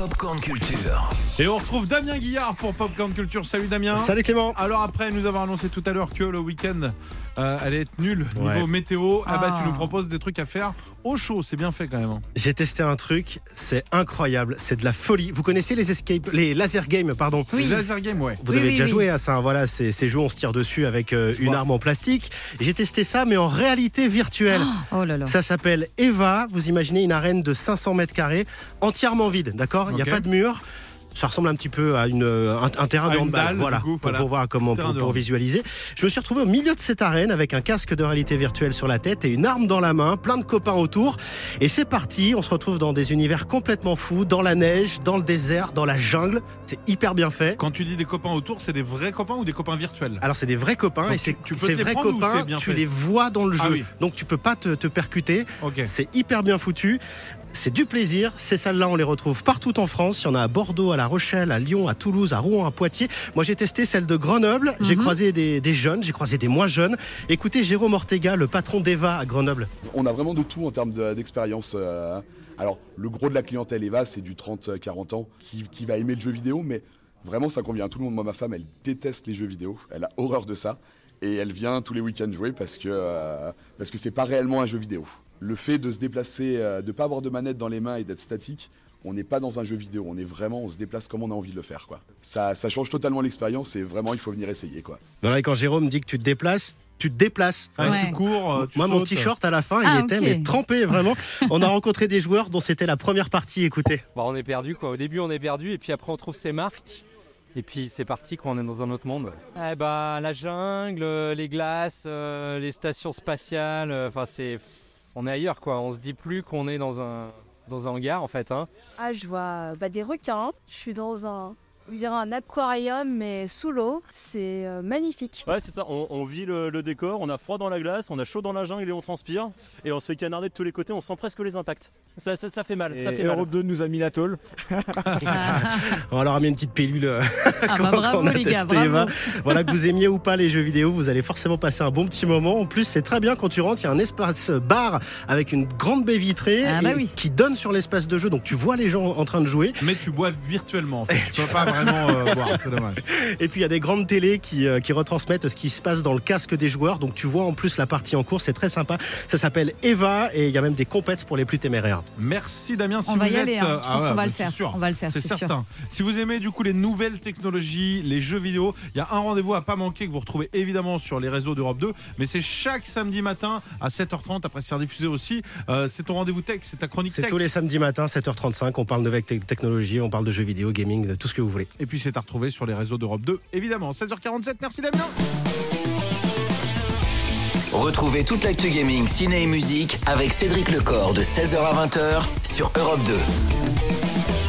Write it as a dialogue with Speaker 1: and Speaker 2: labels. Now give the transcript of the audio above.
Speaker 1: Popcorn Culture.
Speaker 2: Et on retrouve Damien Guillard pour Popcorn Culture. Salut Damien.
Speaker 3: Salut Clément.
Speaker 2: Alors après, nous avons annoncé tout à l'heure que le week-end euh, allait être nul
Speaker 3: Ouais.
Speaker 2: niveau météo. Ah. bah
Speaker 4: Ah.
Speaker 2: tu nous proposes des trucs à faire au chaud, c'est bien fait quand même. hein.
Speaker 3: J'ai testé un truc, c'est incroyable, c'est de la folie. Vous connaissez les escape, les laser games, pardon?
Speaker 4: Oui.
Speaker 2: Les laser game, ouais.
Speaker 3: Vous
Speaker 4: Oui,
Speaker 3: avez
Speaker 4: oui,
Speaker 3: déjà
Speaker 4: oui.
Speaker 3: joué à ça, hein, voilà, c'est ces jeux où on se tire dessus avec euh, une
Speaker 2: vois.
Speaker 3: arme en plastique. J'ai testé ça, mais en réalité virtuelle.
Speaker 4: Oh là là.
Speaker 3: Ça s'appelle Eva. Vous imaginez une arène de 500 mètres carrés, entièrement vide, d'accord? Il n'y a pas de mur. Ça ressemble un petit peu à une, euh, un, un terrain
Speaker 2: À
Speaker 3: de handball, voilà,
Speaker 2: coup,
Speaker 3: pour,
Speaker 2: voilà.
Speaker 3: pour voir comment pour, visualiser. Je me suis retrouvé au milieu de cette arène avec un casque de réalité virtuelle sur la tête et une arme dans la main, plein de copains autour. Et c'est parti, on se retrouve dans des univers complètement fous, dans la neige, dans le désert, dans la jungle. C'est hyper bien fait.
Speaker 2: Quand tu dis des copains autour, c'est des vrais copains ou des copains virtuels?
Speaker 3: Alors c'est des vrais copains
Speaker 2: Donc
Speaker 3: et c'est
Speaker 2: tu- tu peux
Speaker 3: ces vrais copains, tu
Speaker 2: fait?
Speaker 3: les vois dans le jeu.
Speaker 2: Ah oui.
Speaker 3: Donc tu peux pas te, te percuter.
Speaker 2: Ok.
Speaker 3: C'est hyper bien foutu. C'est du plaisir. Ces salles-là, on les retrouve partout en France. Il y en a à Bordeaux, à La Rochelle, à Lyon, à Toulouse, à Rouen, à Poitiers. Moi, j'ai testé celle de Grenoble. J'ai
Speaker 4: Mhm.
Speaker 3: croisé des, des jeunes, j'ai croisé des moins jeunes. Écoutez Jérôme Ortega, le patron d'Eva à Grenoble.
Speaker 5: On a vraiment de tout en termes de- d'expérience. euh. Alors, le gros de la clientèle Eva, c'est du 30-40 ans qui, qui va aimer le jeu vidéo, mais vraiment, ça convient à tout le monde. Moi, ma femme, elle déteste les jeux vidéo. Elle a horreur de ça. Et elle vient tous les week-ends jouer parce que euh, parce que c'est pas réellement un jeu vidéo. Le fait de se déplacer, euh, de pas avoir de manette dans les mains et d'être statique, on n'est pas dans un jeu vidéo. On est vraiment, on se déplace comme on a envie de le faire, quoi. Ça, ça change totalement l'expérience et vraiment, il faut venir essayer, quoi.
Speaker 3: Voilà, et quand Jérôme dit que tu te déplaces, tu te déplaces.
Speaker 2: Ouais,
Speaker 4: Ouais.
Speaker 2: Tu cours, euh, tu
Speaker 3: Moi, mon t-shirt à la fin,
Speaker 4: Ah,
Speaker 3: il était
Speaker 4: ok.
Speaker 3: mais trempé vraiment. On a rencontré des joueurs dont c'était la première partie. Écoutez.
Speaker 6: Bah, on est perdu quoi. Au début on est perdu et puis après on trouve ses marques. Et puis c'est parti quoi, on est dans un autre monde. Eh bah, la jungle, euh, les glaces, euh, les stations spatiales, euh, enfin c'est. On est ailleurs quoi, on se dit plus qu'on est dans un, dans un hangar en fait. Hein.
Speaker 7: Ah, je vois bah, des requins. Je suis dans un, on dirait un aquarium, mais sous l'eau. C'est euh, magnifique.
Speaker 8: Ouais, c'est ça, on, on vit le, le décor, on a froid dans la glace, on a chaud dans la jungle et on transpire, et on se fait canarder de tous les côtés, on sent presque les impacts. Ça, ça, ça fait mal, ça fait mal.
Speaker 9: Europe 2 nous a mis la tôle.
Speaker 3: On leur a mis une petite pilule. euh,
Speaker 4: Ah
Speaker 3: quand
Speaker 4: bah bravo
Speaker 3: on a
Speaker 4: les gars,
Speaker 3: testé
Speaker 4: bravo.
Speaker 3: Eva. Voilà, que vous aimiez ou pas les jeux vidéo, vous allez forcément passer un bon petit moment. En plus, c'est très bien quand tu rentres, il y a un espace bar avec une grande baie vitrée
Speaker 4: Ah bah
Speaker 3: et-
Speaker 4: oui.
Speaker 3: qui donne sur l'espace de jeu. Donc tu vois les gens en train de jouer.
Speaker 2: Mais tu bois virtuellement en fait. tu peux pas vraiment euh, boire, c'est dommage.
Speaker 3: Et puis il y a des grandes télés qui, euh, qui retransmettent ce qui se passe dans le casque des joueurs. Donc tu vois en plus la partie en cours, c'est très sympa. Ça s'appelle Eva et il y a même des compètes pour les plus téméraires.
Speaker 2: Merci Damien. Si
Speaker 4: On va
Speaker 2: vous
Speaker 4: y
Speaker 2: êtes,
Speaker 4: aller, hein.
Speaker 2: euh,
Speaker 4: je
Speaker 2: ah
Speaker 4: pense
Speaker 2: ouais,
Speaker 4: qu'on va
Speaker 2: bah,
Speaker 4: le
Speaker 2: c'est
Speaker 4: faire.
Speaker 2: sûr.
Speaker 4: On va le faire,
Speaker 2: C'est
Speaker 4: c'est sûr.
Speaker 2: certain. Si vous aimez du coup les nouvelles technologies, les jeux vidéo, il y a un rendez-vous à pas manquer que vous retrouvez évidemment sur les réseaux d'Europe 2, mais c'est chaque samedi matin à 7h30 après c'est rediffusé aussi. Euh, c'est ton rendez-vous tech, c'est ta chronique
Speaker 3: C'est
Speaker 2: tech.
Speaker 3: tous les samedis matins, 7h35. On parle de nouvelles te- technologies, on parle de jeux vidéo, gaming, de tout ce que vous voulez.
Speaker 2: Et puis c'est à retrouver sur les réseaux d'Europe 2 évidemment. 16h47. Merci Damien.
Speaker 1: Retrouvez toute l'actu gaming, ciné et musique avec Cédric Lecor de 16h à 20h sur Europe 2.